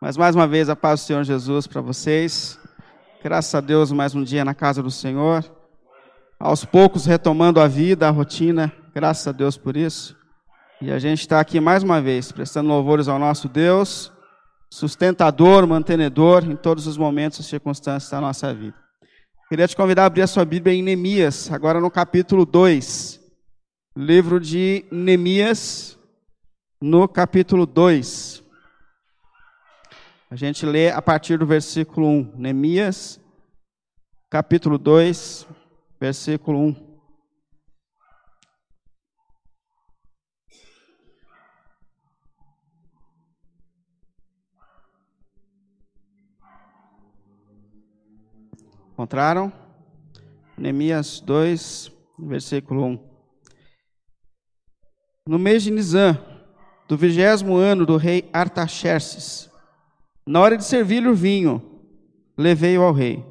Mas mais uma vez a paz do Senhor Jesus para vocês. Graças a Deus, mais um dia na casa do Senhor. Aos poucos retomando a vida, a rotina. Graças a Deus por isso. E a gente está aqui mais uma vez, prestando louvores ao nosso Deus, sustentador, mantenedor em todos os momentos e circunstâncias da nossa vida. Queria te convidar a abrir a sua Bíblia em Neemias, agora no capítulo 2. Livro de Neemias, no capítulo 2. A gente lê a partir do versículo 1. Neemias, capítulo 2, versículo 1. Encontraram? Neemias 2, versículo 1. No mês de Nisan, do vigésimo ano do rei Artaxerxes, na hora de servir-lhe o vinho, levei-o ao rei.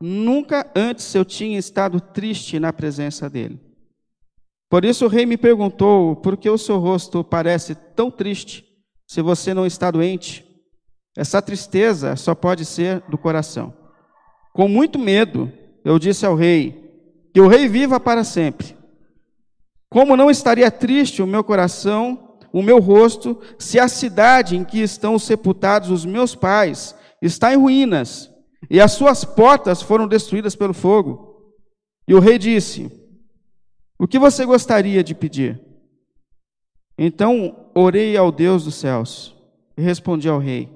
Nunca antes eu tinha estado triste na presença dele. Por isso o rei me perguntou: por que o seu rosto parece tão triste se você não está doente? Essa tristeza só pode ser do coração. Com muito medo, eu disse ao rei: que o rei viva para sempre. Como não estaria triste o meu coração o meu rosto, se a cidade em que estão sepultados os meus pais está em ruínas, e as suas portas foram destruídas pelo fogo. E o rei disse: O que você gostaria de pedir? Então orei ao Deus dos céus e respondi ao rei: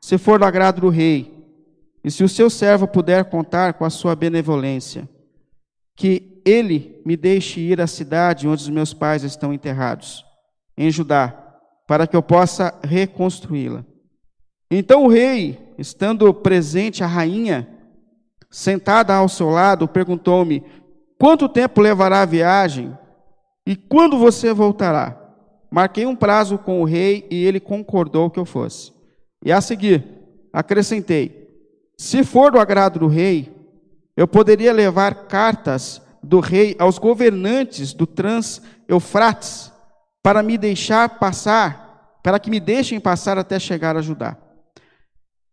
Se for do agrado do rei, e se o seu servo puder contar com a sua benevolência, que ele me deixe ir à cidade onde os meus pais estão enterrados em Judá, para que eu possa reconstruí-la. Então o rei, estando presente a rainha, sentada ao seu lado, perguntou-me: Quanto tempo levará a viagem? E quando você voltará? Marquei um prazo com o rei e ele concordou que eu fosse. E a seguir, acrescentei: Se for do agrado do rei, eu poderia levar cartas do rei aos governantes do Trans-Eufrates para me deixar passar, para que me deixem passar até chegar a Judá.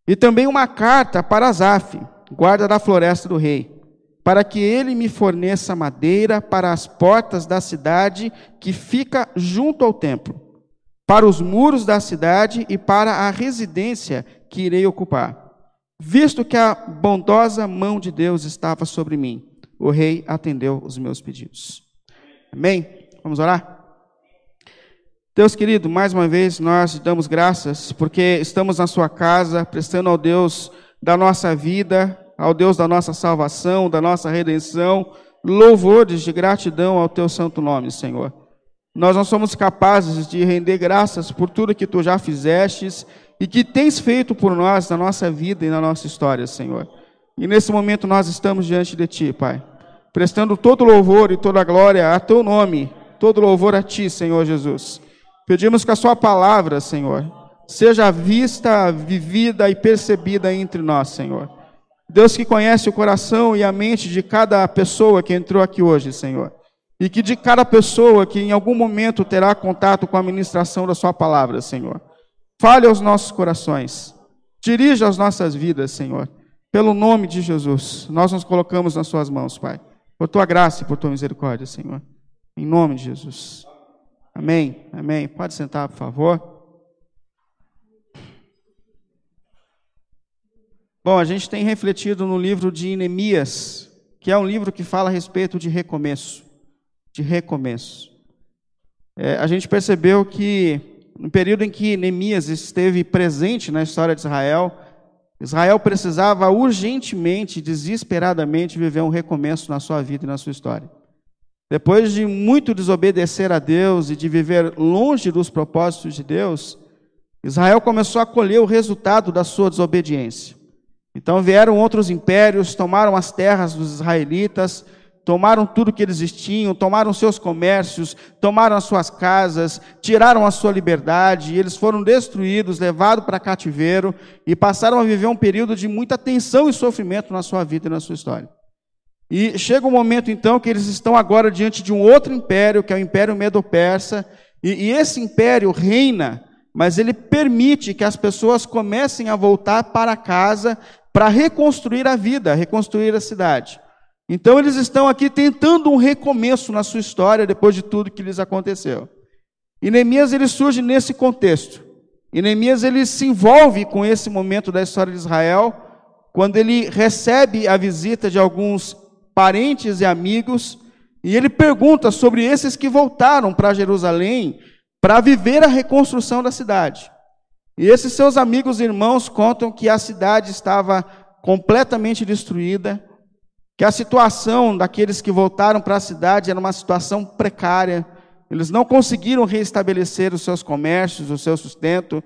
E também uma carta para Asaf, guarda da floresta do rei, para que ele me forneça madeira para as portas da cidade que fica junto ao templo, para os muros da cidade e para a residência que irei ocupar. Visto que a bondosa mão de Deus estava sobre mim, o rei atendeu os meus pedidos. Amém? Vamos orar? Deus querido, mais uma vez nós damos graças porque estamos na Sua casa, prestando ao Deus da nossa vida, ao Deus da nossa salvação, da nossa redenção, louvores de gratidão ao Teu santo nome, Senhor. Nós não somos capazes de render graças por tudo que Tu já fizestes e que tens feito por nós na nossa vida e na nossa história, Senhor. E nesse momento nós estamos diante de Ti, Pai, prestando todo louvor e toda glória a Teu nome, todo louvor a Ti, Senhor Jesus. Pedimos que a Sua palavra, Senhor, seja vista, vivida e percebida entre nós, Senhor. Deus que conhece o coração e a mente de cada pessoa que entrou aqui hoje, Senhor. E que de cada pessoa que em algum momento terá contato com a ministração da Sua palavra, Senhor. Fale aos nossos corações. Dirija as nossas vidas, Senhor. Pelo nome de Jesus, nós nos colocamos nas Suas mãos, Pai. Por Tua graça e por Tua misericórdia, Senhor. Em nome de Jesus. Amém? Amém. Pode sentar, por favor. Bom, a gente tem refletido no livro de Neemias, que é um livro que fala a respeito de recomeço. De recomeço. É, a gente percebeu que no período em que Neemias esteve presente na história de Israel, Israel precisava urgentemente, desesperadamente, viver um recomeço na sua vida e na sua história. Depois de muito desobedecer a Deus e de viver longe dos propósitos de Deus, Israel começou a colher o resultado da sua desobediência. Então vieram outros impérios, tomaram as terras dos israelitas, tomaram tudo que eles tinham, tomaram seus comércios, tomaram as suas casas, tiraram a sua liberdade, e eles foram destruídos, levados para cativeiro e passaram a viver um período de muita tensão e sofrimento na sua vida e na sua história. E chega um momento então que eles estão agora diante de um outro império, que é o Império Medo-Persa, e, e, esse império reina mas ele permite que as pessoas comecem a voltar para casa para reconstruir a vida, reconstruir a cidade. Então eles estão aqui tentando um recomeço na sua história depois de tudo que lhes aconteceu. E Neemias ele surge nesse contexto. E Neemias ele se envolve com esse momento da história de Israel, quando ele recebe a visita de alguns parentes e amigos, e ele pergunta sobre esses que voltaram para Jerusalém para viver a reconstrução da cidade. E esses seus amigos e irmãos contam que a cidade estava completamente destruída, que a situação daqueles que voltaram para a cidade era uma situação precária, eles não conseguiram reestabelecer os seus comércios, o seu sustento,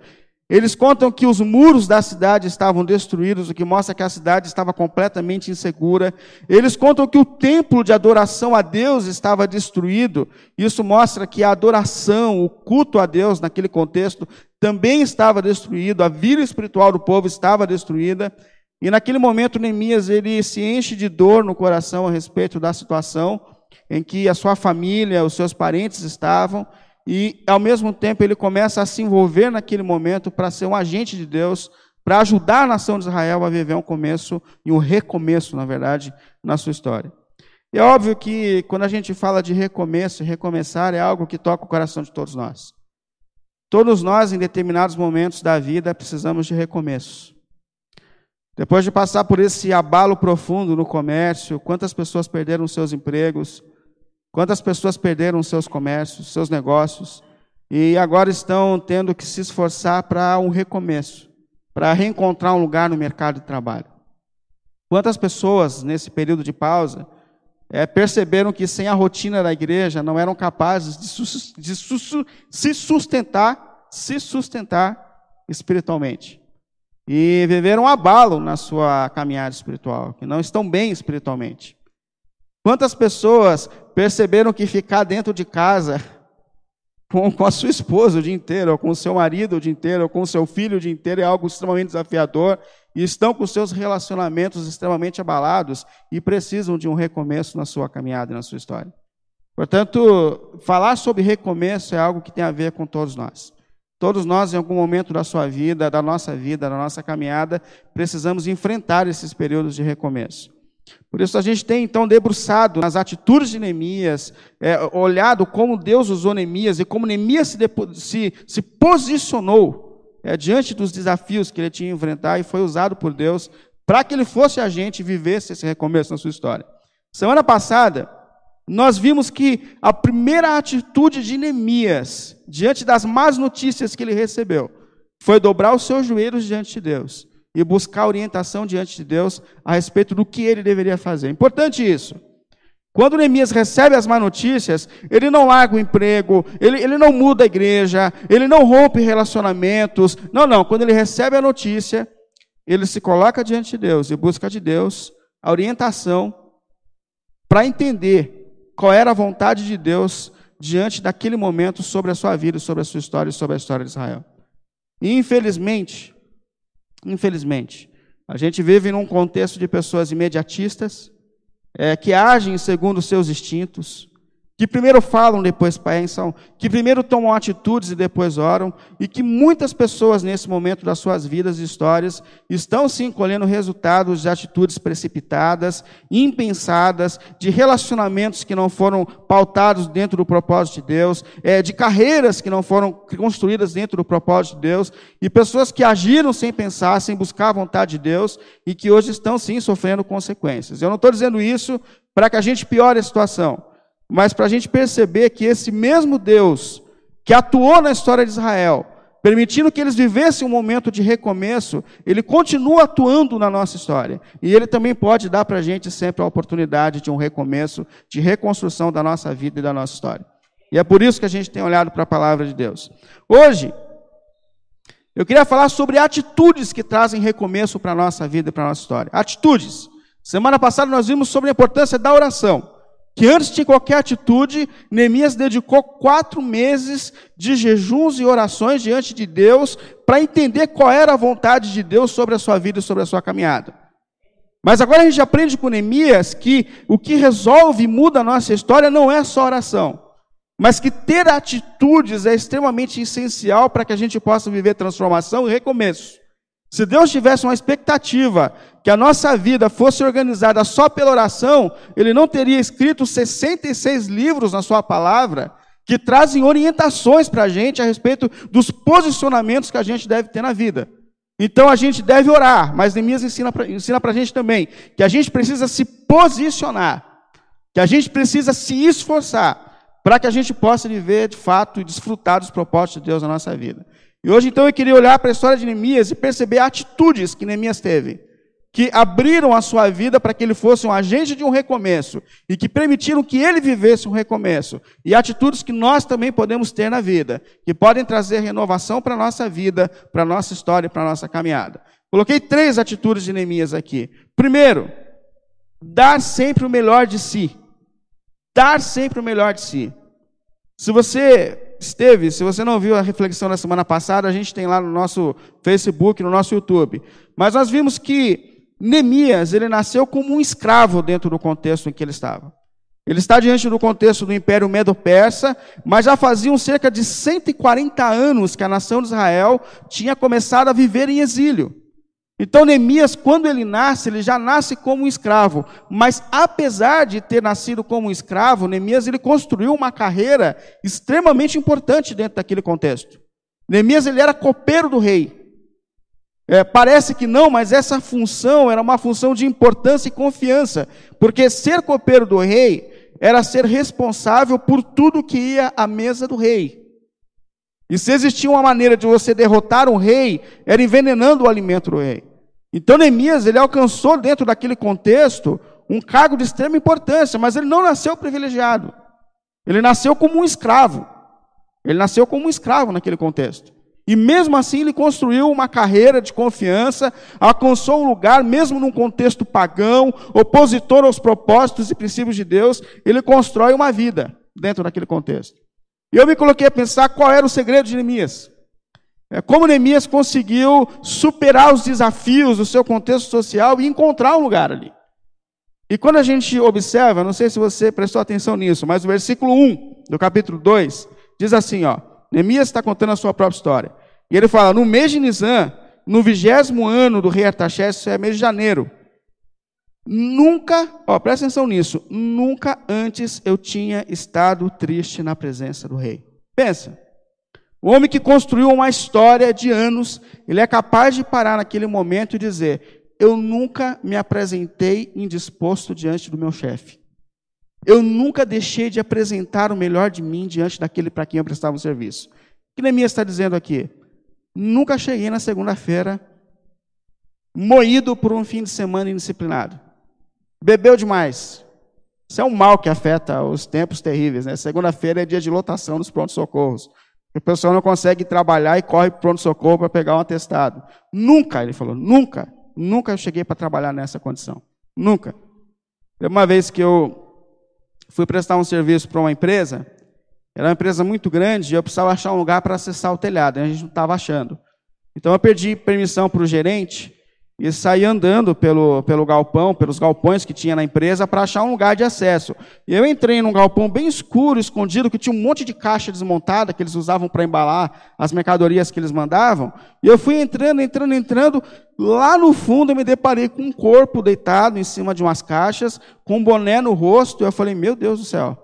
eles contam que os muros da cidade estavam destruídos, o que mostra que a cidade estava completamente insegura. Eles contam que o templo de adoração a Deus estava destruído. Isso mostra que a adoração, o culto a Deus naquele contexto também estava destruído, a vida espiritual do povo estava destruída. E naquele momento Neemias ele se enche de dor no coração a respeito da situação em que a sua família, os seus parentes estavam e ao mesmo tempo ele começa a se envolver naquele momento para ser um agente de Deus, para ajudar a nação de Israel a viver um começo e um recomeço, na verdade, na sua história. É óbvio que quando a gente fala de recomeço, recomeçar é algo que toca o coração de todos nós. Todos nós, em determinados momentos da vida, precisamos de recomeço. Depois de passar por esse abalo profundo no comércio, quantas pessoas perderam seus empregos, Quantas pessoas perderam seus comércios, seus negócios, e agora estão tendo que se esforçar para um recomeço, para reencontrar um lugar no mercado de trabalho? Quantas pessoas, nesse período de pausa, é, perceberam que sem a rotina da igreja não eram capazes de, su de su se sustentar, se sustentar espiritualmente? E viveram um abalo na sua caminhada espiritual, que não estão bem espiritualmente. Quantas pessoas perceberam que ficar dentro de casa com, com a sua esposa o dia inteiro, ou com o seu marido o dia inteiro, ou com o seu filho o dia inteiro é algo extremamente desafiador e estão com seus relacionamentos extremamente abalados e precisam de um recomeço na sua caminhada e na sua história. Portanto, falar sobre recomeço é algo que tem a ver com todos nós. Todos nós, em algum momento da sua vida, da nossa vida, da nossa caminhada, precisamos enfrentar esses períodos de recomeço. Por isso a gente tem então debruçado nas atitudes de Neemias, é, olhado como Deus usou Neemias e como Neemias se, se, se posicionou é, diante dos desafios que ele tinha que enfrentar e foi usado por Deus para que ele fosse agente e vivesse esse recomeço na sua história. Semana passada, nós vimos que a primeira atitude de Neemias, diante das más notícias que ele recebeu, foi dobrar os seus joelhos diante de Deus e buscar orientação diante de Deus a respeito do que ele deveria fazer. Importante isso. Quando Neemias recebe as má notícias, ele não larga o emprego, ele, ele não muda a igreja, ele não rompe relacionamentos. Não, não. Quando ele recebe a notícia, ele se coloca diante de Deus e busca de Deus a orientação para entender qual era a vontade de Deus diante daquele momento sobre a sua vida, sobre a sua história e sobre a história de Israel. E, infelizmente, Infelizmente, a gente vive num contexto de pessoas imediatistas, é, que agem segundo seus instintos, que primeiro falam, depois pensam, que primeiro tomam atitudes e depois oram, e que muitas pessoas nesse momento das suas vidas e histórias estão sim colhendo resultados de atitudes precipitadas, impensadas, de relacionamentos que não foram pautados dentro do propósito de Deus, é, de carreiras que não foram construídas dentro do propósito de Deus, e pessoas que agiram sem pensar, sem buscar a vontade de Deus, e que hoje estão sim sofrendo consequências. Eu não estou dizendo isso para que a gente piore a situação mas para a gente perceber que esse mesmo Deus que atuou na história de Israel, permitindo que eles vivessem um momento de recomeço, ele continua atuando na nossa história. E ele também pode dar para a gente sempre a oportunidade de um recomeço, de reconstrução da nossa vida e da nossa história. E é por isso que a gente tem olhado para a palavra de Deus. Hoje, eu queria falar sobre atitudes que trazem recomeço para a nossa vida e para a nossa história. Atitudes. Semana passada nós vimos sobre a importância da oração que antes de qualquer atitude, Neemias dedicou quatro meses de jejuns e orações diante de Deus para entender qual era a vontade de Deus sobre a sua vida e sobre a sua caminhada. Mas agora a gente aprende com Neemias que o que resolve e muda a nossa história não é só oração. mas que ter atitudes é extremamente essencial para que a gente possa viver transformação e recomeço. Se Deus tivesse uma expectativa que a nossa vida fosse organizada só pela oração, Ele não teria escrito 66 livros na Sua palavra que trazem orientações para a gente a respeito dos posicionamentos que a gente deve ter na vida. Então a gente deve orar, mas Neemias ensina para a gente também que a gente precisa se posicionar, que a gente precisa se esforçar para que a gente possa viver de fato e desfrutar dos propósitos de Deus na nossa vida. E hoje, então, eu queria olhar para a história de Neemias e perceber atitudes que Neemias teve, que abriram a sua vida para que ele fosse um agente de um recomeço e que permitiram que ele vivesse um recomeço. E atitudes que nós também podemos ter na vida, que podem trazer renovação para a nossa vida, para a nossa história e para a nossa caminhada. Coloquei três atitudes de Neemias aqui. Primeiro, dar sempre o melhor de si. Dar sempre o melhor de si. Se você esteve, se você não viu a reflexão da semana passada, a gente tem lá no nosso Facebook, no nosso YouTube. Mas nós vimos que Neemias, ele nasceu como um escravo dentro do contexto em que ele estava. Ele está diante do contexto do Império Medo-Persa, mas já faziam cerca de 140 anos que a nação de Israel tinha começado a viver em exílio. Então, Neemias, quando ele nasce, ele já nasce como um escravo. Mas, apesar de ter nascido como um escravo, Neemias ele construiu uma carreira extremamente importante dentro daquele contexto. Neemias ele era copeiro do rei. É, parece que não, mas essa função era uma função de importância e confiança, porque ser copeiro do rei era ser responsável por tudo que ia à mesa do rei. E se existia uma maneira de você derrotar um rei, era envenenando o alimento do rei. Então Neemias, ele alcançou dentro daquele contexto um cargo de extrema importância, mas ele não nasceu privilegiado. Ele nasceu como um escravo. Ele nasceu como um escravo naquele contexto. E mesmo assim ele construiu uma carreira de confiança, alcançou um lugar, mesmo num contexto pagão, opositor aos propósitos e princípios de Deus, ele constrói uma vida dentro daquele contexto. E eu me coloquei a pensar qual era o segredo de Neemias. É como Neemias conseguiu superar os desafios do seu contexto social e encontrar um lugar ali. E quando a gente observa, não sei se você prestou atenção nisso, mas o versículo 1 do capítulo 2 diz assim, ó, Neemias está contando a sua própria história. E ele fala, no mês de Nisan, no vigésimo ano do rei Artaxerxes, é mês de janeiro, nunca, ó, presta atenção nisso, nunca antes eu tinha estado triste na presença do rei. Pensa, o homem que construiu uma história de anos, ele é capaz de parar naquele momento e dizer: Eu nunca me apresentei indisposto diante do meu chefe. Eu nunca deixei de apresentar o melhor de mim diante daquele para quem eu prestava um serviço. O que Neemias está dizendo aqui? Nunca cheguei na segunda-feira moído por um fim de semana indisciplinado. Bebeu demais. Isso é um mal que afeta os tempos terríveis. Né? Segunda-feira é dia de lotação nos prontos-socorros. O pessoal não consegue trabalhar e corre para pronto-socorro para pegar um atestado. Nunca, ele falou, nunca, nunca eu cheguei para trabalhar nessa condição. Nunca. Uma vez que eu fui prestar um serviço para uma empresa, era uma empresa muito grande e eu precisava achar um lugar para acessar o telhado, a gente não estava achando. Então eu pedi permissão para o gerente e saí andando pelo, pelo galpão, pelos galpões que tinha na empresa, para achar um lugar de acesso. E eu entrei num galpão bem escuro, escondido, que tinha um monte de caixa desmontada que eles usavam para embalar as mercadorias que eles mandavam. E eu fui entrando, entrando, entrando. Lá no fundo eu me deparei com um corpo deitado em cima de umas caixas, com um boné no rosto. E eu falei, meu Deus do céu.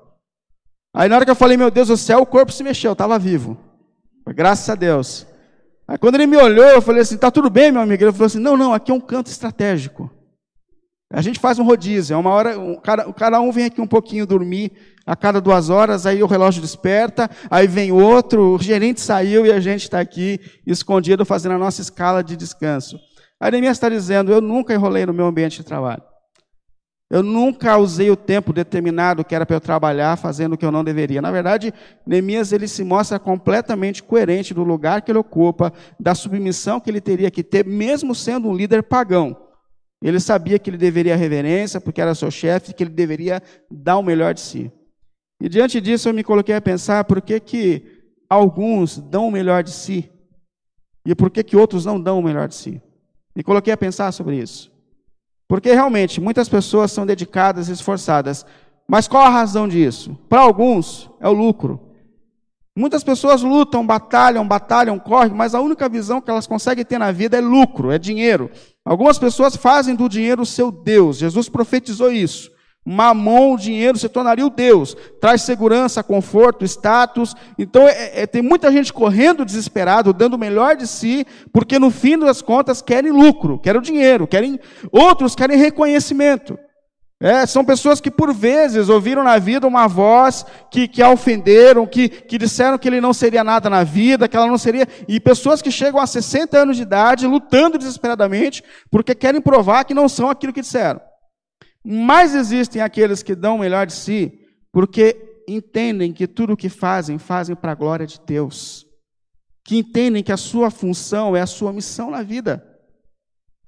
Aí na hora que eu falei, meu Deus do céu, o corpo se mexeu, estava vivo. Graças a Deus. Aí quando ele me olhou, eu falei assim: tá tudo bem, meu amigo? Ele falou assim: não, não, aqui é um canto estratégico. A gente faz um rodízio, é uma hora, um, cada, cada um vem aqui um pouquinho dormir a cada duas horas, aí o relógio desperta, aí vem outro, o gerente saiu e a gente está aqui escondido fazendo a nossa escala de descanso. A Neemias está dizendo: eu nunca enrolei no meu ambiente de trabalho. Eu nunca usei o tempo determinado que era para eu trabalhar fazendo o que eu não deveria. Na verdade, Neemias ele se mostra completamente coerente do lugar que ele ocupa, da submissão que ele teria que ter, mesmo sendo um líder pagão. Ele sabia que ele deveria reverência, porque era seu chefe, que ele deveria dar o melhor de si. E diante disso eu me coloquei a pensar por que, que alguns dão o melhor de si e por que, que outros não dão o melhor de si. Me coloquei a pensar sobre isso. Porque realmente muitas pessoas são dedicadas e esforçadas. Mas qual a razão disso? Para alguns é o lucro. Muitas pessoas lutam, batalham, batalham, correm, mas a única visão que elas conseguem ter na vida é lucro, é dinheiro. Algumas pessoas fazem do dinheiro o seu Deus. Jesus profetizou isso. Mamon, o dinheiro, se tornaria o Deus. Traz segurança, conforto, status. Então, é, é, tem muita gente correndo desesperado, dando o melhor de si, porque no fim das contas querem lucro, querem dinheiro, querem. Outros querem reconhecimento. É, são pessoas que por vezes ouviram na vida uma voz que, que a ofenderam, que, que disseram que ele não seria nada na vida, que ela não seria. E pessoas que chegam a 60 anos de idade lutando desesperadamente porque querem provar que não são aquilo que disseram. Mas existem aqueles que dão o melhor de si porque entendem que tudo o que fazem, fazem para a glória de Deus. Que entendem que a sua função é a sua missão na vida.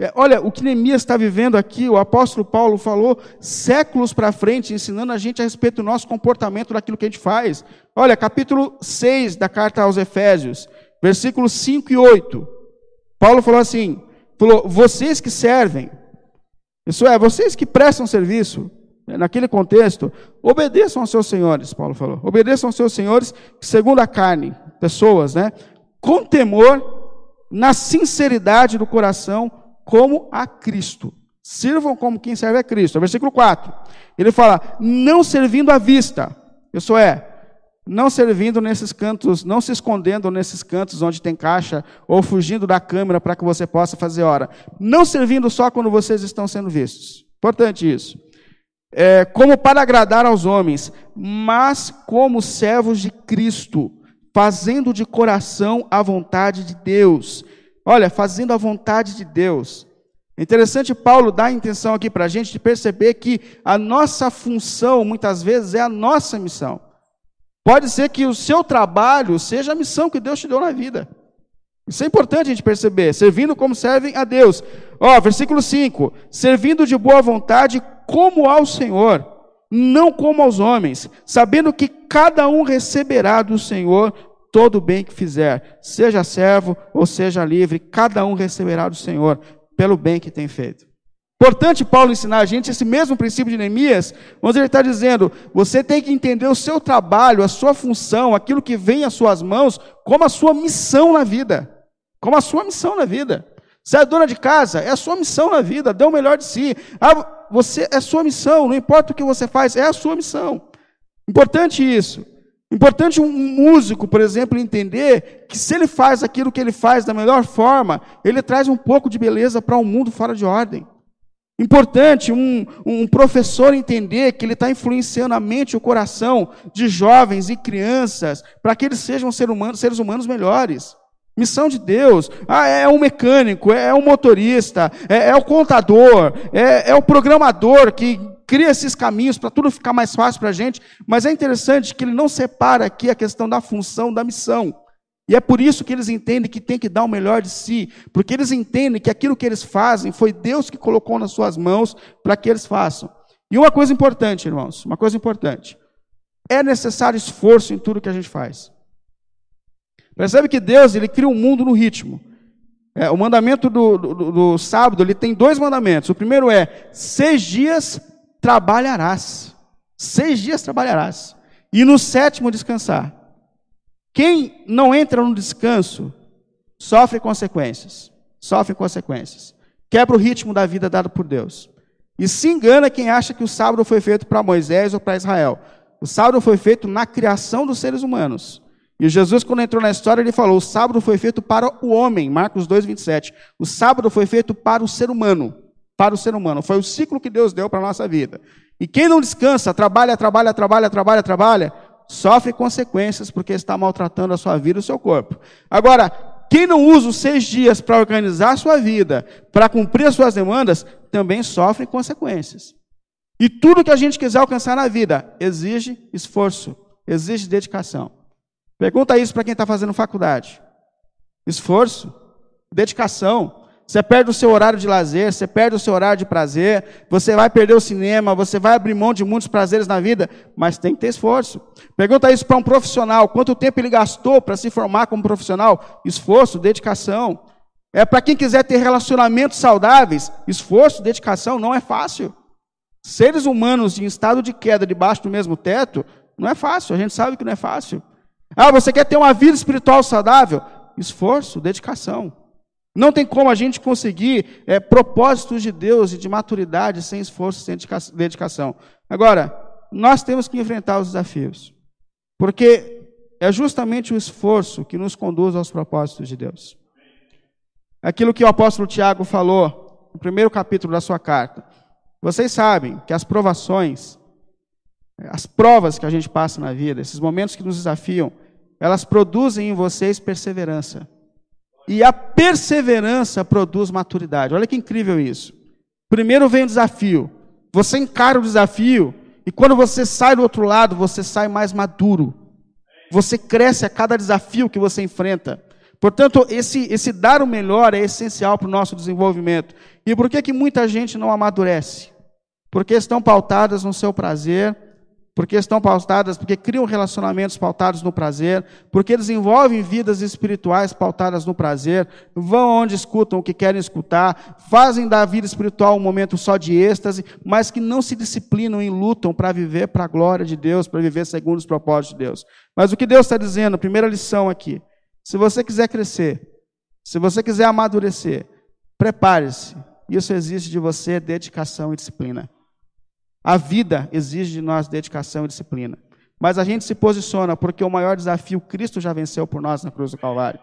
É, olha, o que Neemias está vivendo aqui, o apóstolo Paulo falou séculos para frente, ensinando a gente a respeito do nosso comportamento, daquilo que a gente faz. Olha, capítulo 6 da carta aos Efésios, versículos 5 e 8. Paulo falou assim: falou, vocês que servem, isso é, vocês que prestam serviço, né, naquele contexto, obedeçam aos seus senhores, Paulo falou. Obedeçam aos seus senhores, segundo a carne, pessoas, né? Com temor, na sinceridade do coração, como a Cristo. Sirvam como quem serve a Cristo. Versículo 4. Ele fala: não servindo à vista. Isso é, não servindo nesses cantos, não se escondendo nesses cantos onde tem caixa, ou fugindo da câmera para que você possa fazer hora. Não servindo só quando vocês estão sendo vistos. Importante isso. É, como para agradar aos homens, mas como servos de Cristo, fazendo de coração a vontade de Deus Olha, fazendo a vontade de Deus. Interessante Paulo dar a intenção aqui para a gente de perceber que a nossa função, muitas vezes, é a nossa missão. Pode ser que o seu trabalho seja a missão que Deus te deu na vida. Isso é importante a gente perceber. Servindo como servem a Deus. Ó, versículo 5: Servindo de boa vontade como ao Senhor, não como aos homens, sabendo que cada um receberá do Senhor todo o bem que fizer, seja servo ou seja livre, cada um receberá do Senhor pelo bem que tem feito. Importante Paulo ensinar a gente esse mesmo princípio de Neemias, onde ele está dizendo: você tem que entender o seu trabalho, a sua função, aquilo que vem às suas mãos, como a sua missão na vida. Como a sua missão na vida. Você é dona de casa, é a sua missão na vida, dê o melhor de si. Ah, você é a sua missão, não importa o que você faz, é a sua missão. Importante isso. Importante um músico, por exemplo, entender que se ele faz aquilo que ele faz da melhor forma, ele traz um pouco de beleza para um mundo fora de ordem. Importante um, um professor entender que ele está influenciando a mente e o coração de jovens e crianças para que eles sejam ser humanos, seres humanos melhores. Missão de Deus. Ah, é um mecânico, é um motorista, é, é o contador, é, é o programador que cria esses caminhos para tudo ficar mais fácil para a gente, mas é interessante que ele não separa aqui a questão da função, da missão. E é por isso que eles entendem que tem que dar o melhor de si, porque eles entendem que aquilo que eles fazem foi Deus que colocou nas suas mãos para que eles façam. E uma coisa importante, irmãos, uma coisa importante. É necessário esforço em tudo que a gente faz. Percebe que Deus, ele cria um mundo no ritmo. É, o mandamento do, do, do sábado, ele tem dois mandamentos. O primeiro é, seis dias trabalharás. Seis dias trabalharás. E no sétimo descansar. Quem não entra no descanso sofre consequências. Sofre consequências. Quebra o ritmo da vida dado por Deus. E se engana quem acha que o sábado foi feito para Moisés ou para Israel. O sábado foi feito na criação dos seres humanos. E Jesus, quando entrou na história, ele falou: o sábado foi feito para o homem, Marcos 2, 27. O sábado foi feito para o ser humano para o ser humano. Foi o ciclo que Deus deu para a nossa vida. E quem não descansa, trabalha, trabalha, trabalha, trabalha, trabalha, sofre consequências porque está maltratando a sua vida e o seu corpo. Agora, quem não usa os seis dias para organizar a sua vida, para cumprir as suas demandas, também sofre consequências. E tudo que a gente quiser alcançar na vida exige esforço, exige dedicação. Pergunta isso para quem está fazendo faculdade. Esforço, dedicação, você perde o seu horário de lazer, você perde o seu horário de prazer, você vai perder o cinema, você vai abrir mão de muitos prazeres na vida, mas tem que ter esforço. Pergunta isso para um profissional: quanto tempo ele gastou para se formar como profissional? Esforço, dedicação. É para quem quiser ter relacionamentos saudáveis, esforço, dedicação, não é fácil. Seres humanos em estado de queda debaixo do mesmo teto, não é fácil, a gente sabe que não é fácil. Ah, você quer ter uma vida espiritual saudável? Esforço, dedicação. Não tem como a gente conseguir é, propósitos de Deus e de maturidade sem esforço, sem dedicação. Agora, nós temos que enfrentar os desafios, porque é justamente o esforço que nos conduz aos propósitos de Deus. Aquilo que o apóstolo Tiago falou no primeiro capítulo da sua carta. Vocês sabem que as provações, as provas que a gente passa na vida, esses momentos que nos desafiam, elas produzem em vocês perseverança. E a perseverança produz maturidade. Olha que incrível isso. Primeiro vem o desafio. Você encara o desafio e quando você sai do outro lado, você sai mais maduro. Você cresce a cada desafio que você enfrenta. Portanto, esse, esse dar o melhor é essencial para o nosso desenvolvimento. E por que, que muita gente não amadurece? Porque estão pautadas no seu prazer, porque estão pautadas, porque criam relacionamentos pautados no prazer, porque desenvolvem vidas espirituais pautadas no prazer, vão onde escutam o que querem escutar, fazem da vida espiritual um momento só de êxtase, mas que não se disciplinam e lutam para viver para a glória de Deus, para viver segundo os propósitos de Deus. Mas o que Deus está dizendo, primeira lição aqui, se você quiser crescer, se você quiser amadurecer, prepare-se. Isso exige de você dedicação e disciplina. A vida exige de nós dedicação e disciplina. Mas a gente se posiciona porque o maior desafio Cristo já venceu por nós na cruz do Calvário.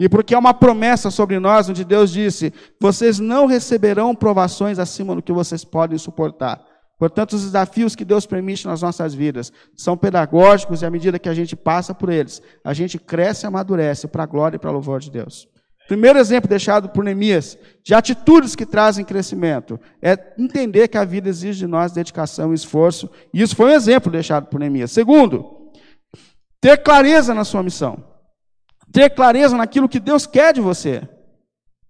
E porque é uma promessa sobre nós, onde Deus disse: vocês não receberão provações acima do que vocês podem suportar. Portanto, os desafios que Deus permite nas nossas vidas são pedagógicos e à medida que a gente passa por eles, a gente cresce e amadurece para a glória e para o louvor de Deus. Primeiro exemplo deixado por Neemias de atitudes que trazem crescimento é entender que a vida exige de nós dedicação e esforço. E isso foi um exemplo deixado por Neemias. Segundo, ter clareza na sua missão. Ter clareza naquilo que Deus quer de você.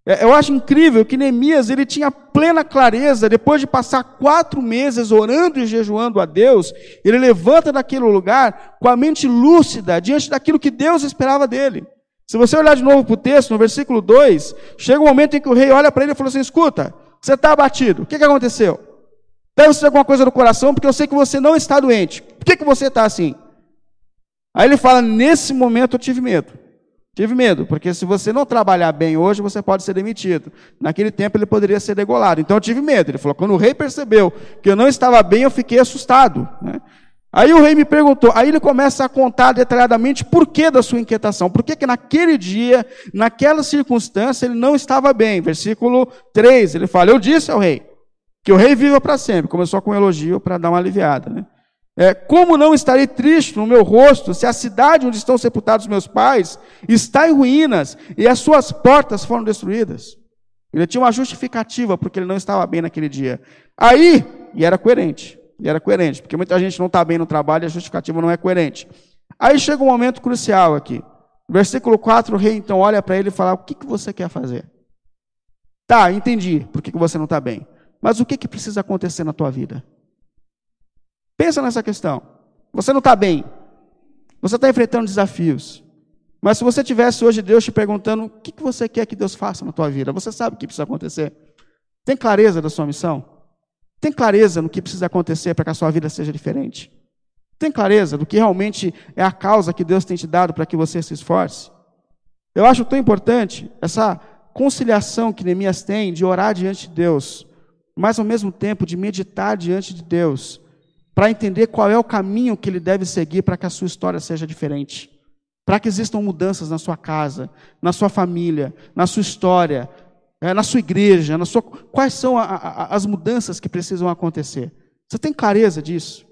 É, eu acho incrível que Neemias ele tinha plena clareza, depois de passar quatro meses orando e jejuando a Deus, ele levanta daquele lugar com a mente lúcida diante daquilo que Deus esperava dele. Se você olhar de novo para o texto, no versículo 2, chega um momento em que o rei olha para ele e fala assim: escuta, você está abatido, o que, que aconteceu? Deve alguma coisa no coração, porque eu sei que você não está doente. Por que, que você está assim? Aí ele fala: nesse momento eu tive medo. Tive medo, porque se você não trabalhar bem hoje, você pode ser demitido. Naquele tempo ele poderia ser degolado. Então eu tive medo. Ele falou: quando o rei percebeu que eu não estava bem, eu fiquei assustado. Né? Aí o rei me perguntou, aí ele começa a contar detalhadamente por que da sua inquietação, por que que naquele dia, naquela circunstância, ele não estava bem. Versículo 3, ele fala, eu disse ao rei, que o rei viva para sempre. Começou com um elogio para dar uma aliviada. Né? É, como não estarei triste no meu rosto, se a cidade onde estão sepultados meus pais está em ruínas e as suas portas foram destruídas? Ele tinha uma justificativa porque ele não estava bem naquele dia. Aí, e era coerente, e era coerente, porque muita gente não está bem no trabalho e a justificativa não é coerente. Aí chega um momento crucial aqui. Versículo 4, o rei então olha para ele e fala: O que, que você quer fazer? Tá, entendi por que, que você não está bem. Mas o que, que precisa acontecer na tua vida? Pensa nessa questão. Você não está bem. Você está enfrentando desafios. Mas se você tivesse hoje Deus te perguntando o que, que você quer que Deus faça na tua vida, você sabe o que precisa acontecer? Tem clareza da sua missão? Tem clareza no que precisa acontecer para que a sua vida seja diferente? Tem clareza do que realmente é a causa que Deus tem te dado para que você se esforce? Eu acho tão importante essa conciliação que Neemias tem de orar diante de Deus, mas ao mesmo tempo de meditar diante de Deus, para entender qual é o caminho que ele deve seguir para que a sua história seja diferente. Para que existam mudanças na sua casa, na sua família, na sua história, é, na sua igreja, na sua... quais são a, a, as mudanças que precisam acontecer. Você tem clareza disso?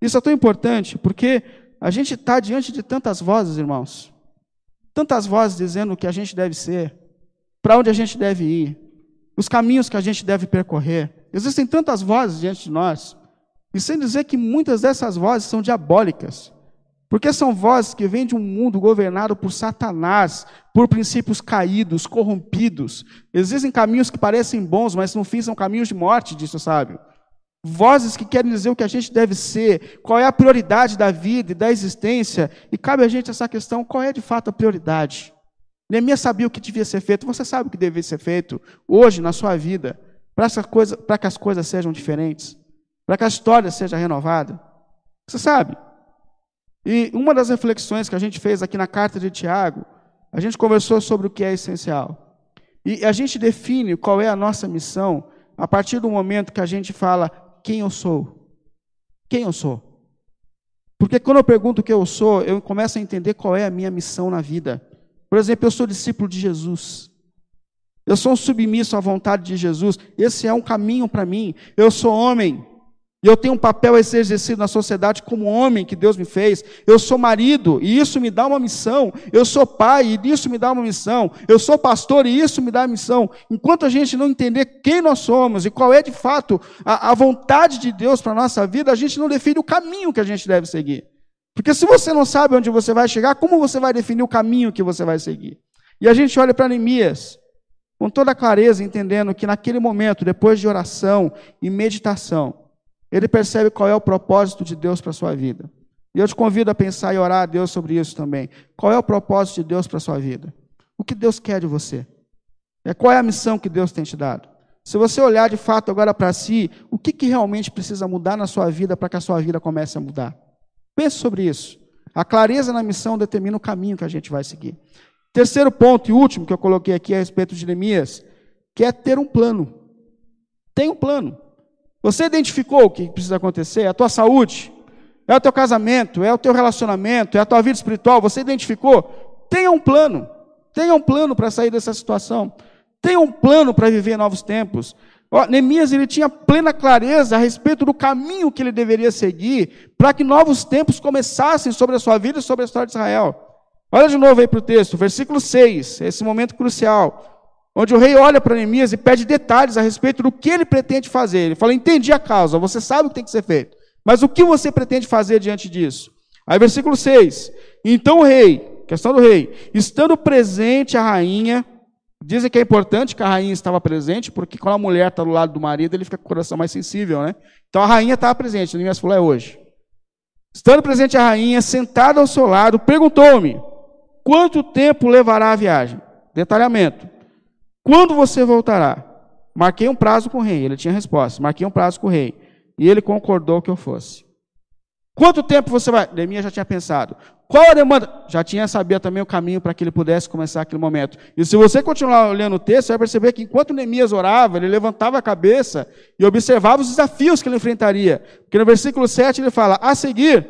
Isso é tão importante porque a gente está diante de tantas vozes, irmãos. Tantas vozes dizendo o que a gente deve ser, para onde a gente deve ir, os caminhos que a gente deve percorrer. Existem tantas vozes diante de nós. E sem dizer que muitas dessas vozes são diabólicas. Porque são vozes que vêm de um mundo governado por Satanás, por princípios caídos, corrompidos. Existem caminhos que parecem bons, mas no fim são caminhos de morte, disso sabe. Vozes que querem dizer o que a gente deve ser, qual é a prioridade da vida e da existência, e cabe a gente essa questão: qual é de fato a prioridade? Neemias sabia o que devia ser feito, você sabe o que deve ser feito hoje na sua vida, para que as coisas sejam diferentes, para que a história seja renovada. Você sabe? E uma das reflexões que a gente fez aqui na carta de Tiago, a gente conversou sobre o que é essencial. E a gente define qual é a nossa missão a partir do momento que a gente fala quem eu sou. Quem eu sou? Porque quando eu pergunto quem eu sou, eu começo a entender qual é a minha missão na vida. Por exemplo, eu sou discípulo de Jesus. Eu sou um submisso à vontade de Jesus. Esse é um caminho para mim. Eu sou homem. E eu tenho um papel a ser exercido na sociedade como homem que Deus me fez. Eu sou marido, e isso me dá uma missão. Eu sou pai, e isso me dá uma missão. Eu sou pastor, e isso me dá uma missão. Enquanto a gente não entender quem nós somos e qual é de fato a, a vontade de Deus para a nossa vida, a gente não define o caminho que a gente deve seguir. Porque se você não sabe onde você vai chegar, como você vai definir o caminho que você vai seguir? E a gente olha para Neemias com toda clareza, entendendo que naquele momento, depois de oração e meditação, ele percebe qual é o propósito de Deus para a sua vida. E eu te convido a pensar e orar a Deus sobre isso também. Qual é o propósito de Deus para a sua vida? O que Deus quer de você? É, qual é a missão que Deus tem te dado? Se você olhar de fato agora para si, o que, que realmente precisa mudar na sua vida para que a sua vida comece a mudar? Pense sobre isso. A clareza na missão determina o caminho que a gente vai seguir. Terceiro ponto e último que eu coloquei aqui a respeito de Neemias, que é ter um plano. Tem um plano. Você identificou o que precisa acontecer? É a tua saúde? É o teu casamento? É o teu relacionamento? É a tua vida espiritual? Você identificou? Tenha um plano. Tenha um plano para sair dessa situação. Tenha um plano para viver novos tempos. Neemias ele tinha plena clareza a respeito do caminho que ele deveria seguir para que novos tempos começassem sobre a sua vida e sobre a história de Israel. Olha de novo aí para o texto, versículo 6, esse momento crucial onde o rei olha para Neemias e pede detalhes a respeito do que ele pretende fazer. Ele fala: Entendi a causa, você sabe o que tem que ser feito, mas o que você pretende fazer diante disso? Aí, versículo 6: Então o rei, questão do rei, estando presente a rainha, dizem que é importante que a rainha estava presente, porque quando a mulher está do lado do marido, ele fica com o coração mais sensível, né? Então a rainha estava presente, Neemias falou: É hoje. Estando presente a rainha, sentada ao seu lado, perguntou-me: Quanto tempo levará a viagem? Detalhamento. Quando você voltará? Marquei um prazo com o rei. Ele tinha resposta. Marquei um prazo com o rei. E ele concordou que eu fosse. Quanto tempo você vai? Neemias já tinha pensado. Qual a demanda? Já tinha sabido também o caminho para que ele pudesse começar aquele momento. E se você continuar olhando o texto, você vai perceber que enquanto Neemias orava, ele levantava a cabeça e observava os desafios que ele enfrentaria. Porque no versículo 7 ele fala: A seguir,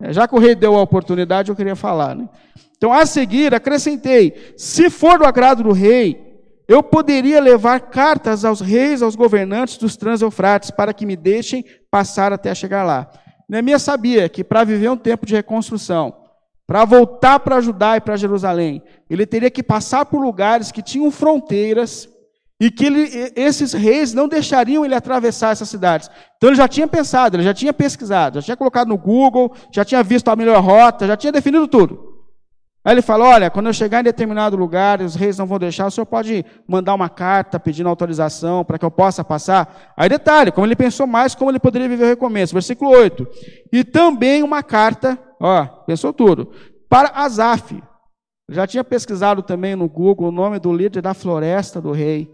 é, já que o rei deu a oportunidade, eu queria falar. Né? Então, a seguir, acrescentei: se for do agrado do rei, eu poderia levar cartas aos reis, aos governantes dos Transeufrates, para que me deixem passar até chegar lá. Neemias sabia que para viver um tempo de reconstrução, para voltar para Judá e para Jerusalém, ele teria que passar por lugares que tinham fronteiras e que ele, esses reis não deixariam ele atravessar essas cidades. Então ele já tinha pensado, ele já tinha pesquisado, já tinha colocado no Google, já tinha visto a melhor rota, já tinha definido tudo. Aí ele fala: Olha, quando eu chegar em determinado lugar, os reis não vão deixar, o senhor pode mandar uma carta pedindo autorização para que eu possa passar. Aí detalhe, como ele pensou mais, como ele poderia viver o recomeço. Versículo 8. E também uma carta, ó, pensou tudo, para Asaf. Já tinha pesquisado também no Google o nome do líder da floresta do rei.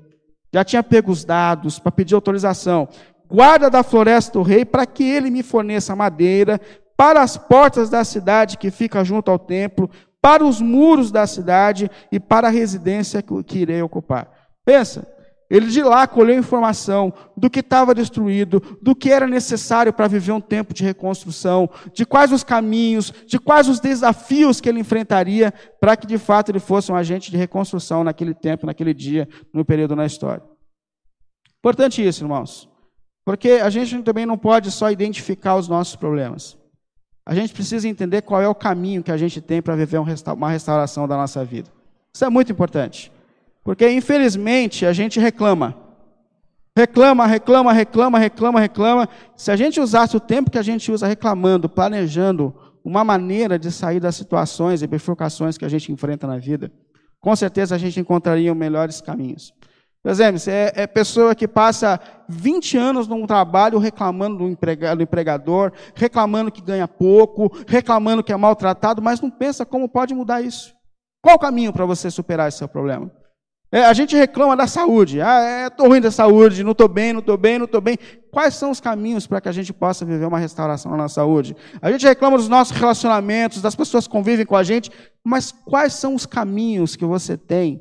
Já tinha pego os dados para pedir autorização. Guarda da floresta do rei para que ele me forneça madeira para as portas da cidade que fica junto ao templo, para os muros da cidade e para a residência que irei ocupar. Pensa, ele de lá colheu informação do que estava destruído, do que era necessário para viver um tempo de reconstrução, de quais os caminhos, de quais os desafios que ele enfrentaria para que de fato ele fosse um agente de reconstrução naquele tempo, naquele dia, no período na história. Importante isso, irmãos, porque a gente também não pode só identificar os nossos problemas. A gente precisa entender qual é o caminho que a gente tem para viver uma restauração da nossa vida. Isso é muito importante. Porque, infelizmente, a gente reclama. Reclama, reclama, reclama, reclama, reclama. Se a gente usasse o tempo que a gente usa reclamando, planejando uma maneira de sair das situações e bifurcações que a gente enfrenta na vida, com certeza a gente encontraria melhores caminhos. Você é, é pessoa que passa 20 anos num trabalho reclamando do, do empregador, reclamando que ganha pouco, reclamando que é maltratado, mas não pensa como pode mudar isso. Qual o caminho para você superar esse seu problema? É, a gente reclama da saúde. Ah, estou é, ruim da saúde, não estou bem, não estou bem, não estou bem. Quais são os caminhos para que a gente possa viver uma restauração na saúde? A gente reclama dos nossos relacionamentos, das pessoas que convivem com a gente, mas quais são os caminhos que você tem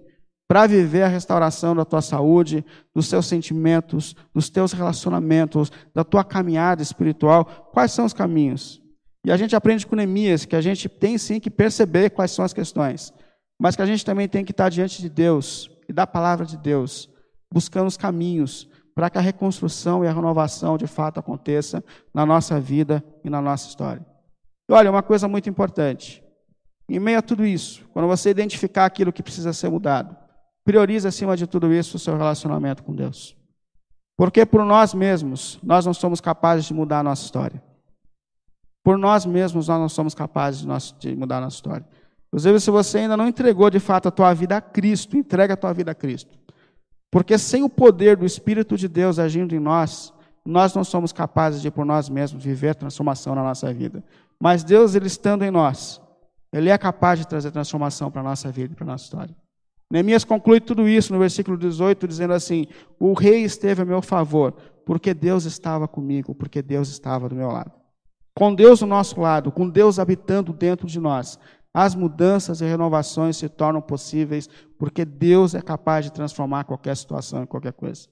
para viver a restauração da tua saúde, dos seus sentimentos, dos teus relacionamentos, da tua caminhada espiritual? Quais são os caminhos? E a gente aprende com Neemias que a gente tem sim que perceber quais são as questões, mas que a gente também tem que estar diante de Deus e da palavra de Deus, buscando os caminhos para que a reconstrução e a renovação de fato aconteça na nossa vida e na nossa história. E olha, uma coisa muito importante. Em meio a tudo isso, quando você identificar aquilo que precisa ser mudado, priorize acima de tudo isso o seu relacionamento com Deus. Porque por nós mesmos, nós não somos capazes de mudar a nossa história. Por nós mesmos, nós não somos capazes de mudar a nossa história. Inclusive, se você ainda não entregou de fato a tua vida a Cristo, entrega a tua vida a Cristo. Porque sem o poder do Espírito de Deus agindo em nós, nós não somos capazes de por nós mesmos viver transformação na nossa vida. Mas Deus, Ele estando em nós, Ele é capaz de trazer transformação para a nossa vida e para a nossa história. Neemias conclui tudo isso no versículo 18, dizendo assim: O rei esteve a meu favor, porque Deus estava comigo, porque Deus estava do meu lado. Com Deus do nosso lado, com Deus habitando dentro de nós, as mudanças e renovações se tornam possíveis porque Deus é capaz de transformar qualquer situação e qualquer coisa.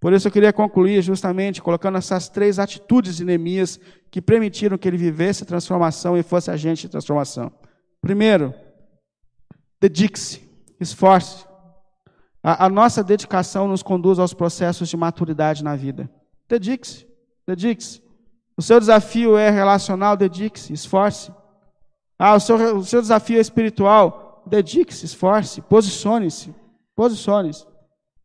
Por isso eu queria concluir justamente colocando essas três atitudes de Neemias que permitiram que ele vivesse transformação e fosse agente de transformação. Primeiro, dedique-se, esforce. A, a, nossa dedicação nos conduz aos processos de maturidade na vida. Dedique-se, dedique-se. O seu desafio é relacional, dedique-se, esforce. Ah, o seu, o seu desafio é espiritual. Dedique-se, esforce, posicione-se. Posicione-se.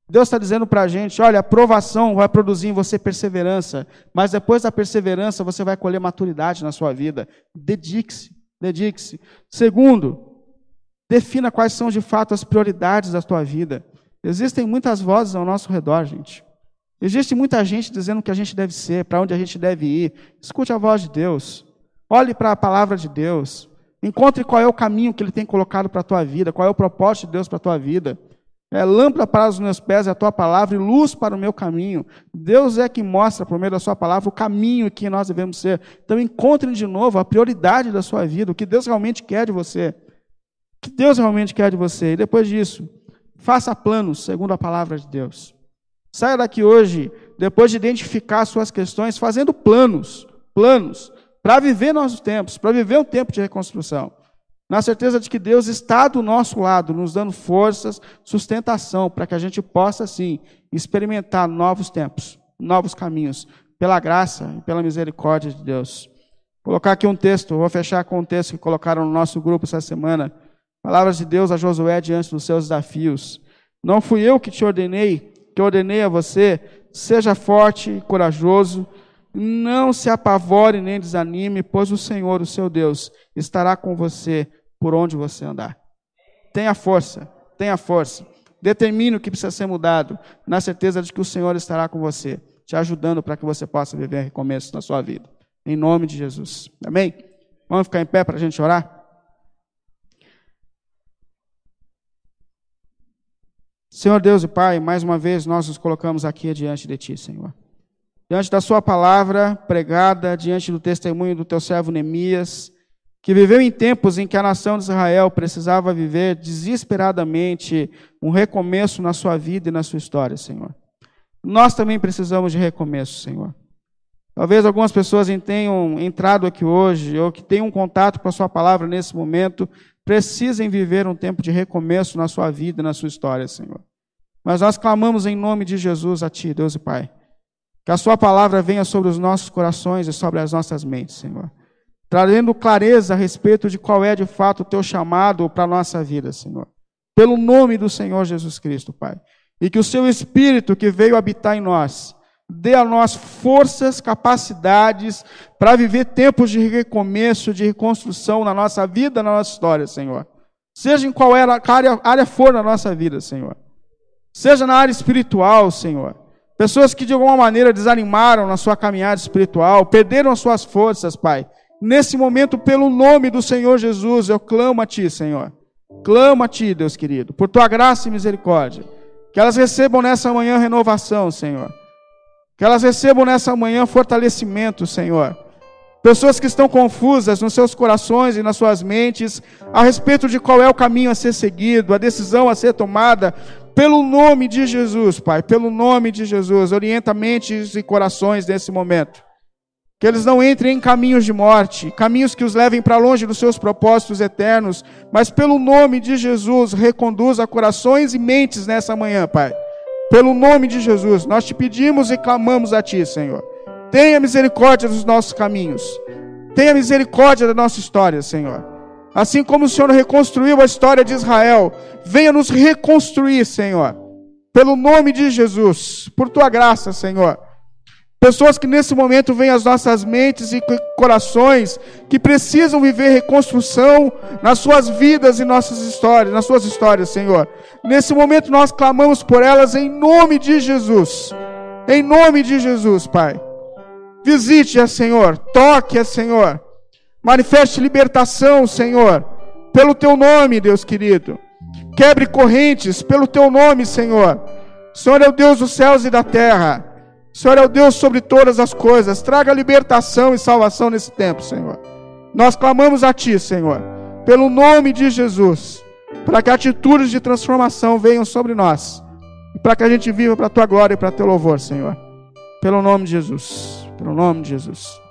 Deus está dizendo para a gente: olha, a provação vai produzir em você perseverança, mas depois da perseverança você vai colher maturidade na sua vida. Dedique-se, dedique-se. Segundo, defina quais são de fato as prioridades da tua vida. Existem muitas vozes ao nosso redor, gente. Existe muita gente dizendo o que a gente deve ser, para onde a gente deve ir. Escute a voz de Deus. Olhe para a palavra de Deus. Encontre qual é o caminho que Ele tem colocado para a tua vida, qual é o propósito de Deus para a tua vida. É lâmpada para os meus pés é a tua palavra e luz para o meu caminho. Deus é que mostra, por meio da sua palavra, o caminho que nós devemos ser. Então encontre de novo a prioridade da sua vida, o que Deus realmente quer de você. Que Deus realmente quer de você. E depois disso, faça planos segundo a palavra de Deus. Saia daqui hoje, depois de identificar suas questões, fazendo planos, planos para viver nossos tempos, para viver um tempo de reconstrução. Na certeza de que Deus está do nosso lado, nos dando forças, sustentação, para que a gente possa, sim, experimentar novos tempos, novos caminhos, pela graça e pela misericórdia de Deus. Vou colocar aqui um texto, vou fechar com um texto que colocaram no nosso grupo essa semana. Palavras de Deus a Josué diante dos seus desafios. Não fui eu que te ordenei, que ordenei a você, seja forte e corajoso, não se apavore nem desanime, pois o Senhor, o seu Deus, estará com você por onde você andar. Tenha força, tenha força. Determine o que precisa ser mudado, na certeza de que o Senhor estará com você, te ajudando para que você possa viver recomeço na sua vida. Em nome de Jesus. Amém? Vamos ficar em pé para a gente orar? Senhor Deus e Pai, mais uma vez nós nos colocamos aqui diante de Ti, Senhor diante da sua palavra pregada, diante do testemunho do teu servo Neemias, que viveu em tempos em que a nação de Israel precisava viver desesperadamente um recomeço na sua vida e na sua história, Senhor. Nós também precisamos de recomeço, Senhor. Talvez algumas pessoas tenham entrado aqui hoje, ou que tenham contato com a Sua palavra nesse momento, precisem viver um tempo de recomeço na sua vida na sua história, Senhor. Mas nós clamamos em nome de Jesus a Ti, Deus e Pai que a Sua palavra venha sobre os nossos corações e sobre as nossas mentes, Senhor. Trazendo clareza a respeito de qual é de fato o Teu chamado para a nossa vida, Senhor. Pelo nome do Senhor Jesus Cristo, Pai. E que o Seu Espírito que veio habitar em nós, dê a nós forças, capacidades para viver tempos de recomeço, de reconstrução na nossa vida, na nossa história, Senhor. Seja em qual área, área for na nossa vida, Senhor. Seja na área espiritual, Senhor Pessoas que de alguma maneira desanimaram na sua caminhada espiritual, perderam as suas forças, Pai. Nesse momento, pelo nome do Senhor Jesus, eu clamo a Ti, Senhor. Clamo a Ti, Deus querido, por Tua graça e misericórdia. Que elas recebam nessa manhã renovação, Senhor. Que elas recebam nessa manhã fortalecimento, Senhor. Pessoas que estão confusas nos seus corações e nas suas mentes a respeito de qual é o caminho a ser seguido, a decisão a ser tomada, pelo nome de Jesus, Pai, pelo nome de Jesus, orienta mentes e corações nesse momento. Que eles não entrem em caminhos de morte, caminhos que os levem para longe dos seus propósitos eternos, mas pelo nome de Jesus, reconduza corações e mentes nessa manhã, Pai. Pelo nome de Jesus, nós te pedimos e clamamos a Ti, Senhor. Tenha misericórdia dos nossos caminhos. Tenha misericórdia da nossa história, Senhor. Assim como o Senhor reconstruiu a história de Israel, venha nos reconstruir, Senhor. Pelo nome de Jesus, por tua graça, Senhor. Pessoas que nesse momento vêm às nossas mentes e corações que precisam viver reconstrução nas suas vidas e nossas histórias, nas suas histórias, Senhor. Nesse momento nós clamamos por elas em nome de Jesus. Em nome de Jesus, Pai. Visite-a, Senhor. Toque-a, Senhor. Manifeste libertação, Senhor. Pelo teu nome, Deus querido. Quebre correntes pelo teu nome, Senhor. Senhor é o Deus dos céus e da terra. Senhor é o Deus sobre todas as coisas. Traga libertação e salvação nesse tempo, Senhor. Nós clamamos a Ti, Senhor, pelo nome de Jesus, para que atitudes de transformação venham sobre nós, e para que a gente viva para a Tua glória e para Teu louvor, Senhor. Pelo nome de Jesus. Pelo nome de Jesus.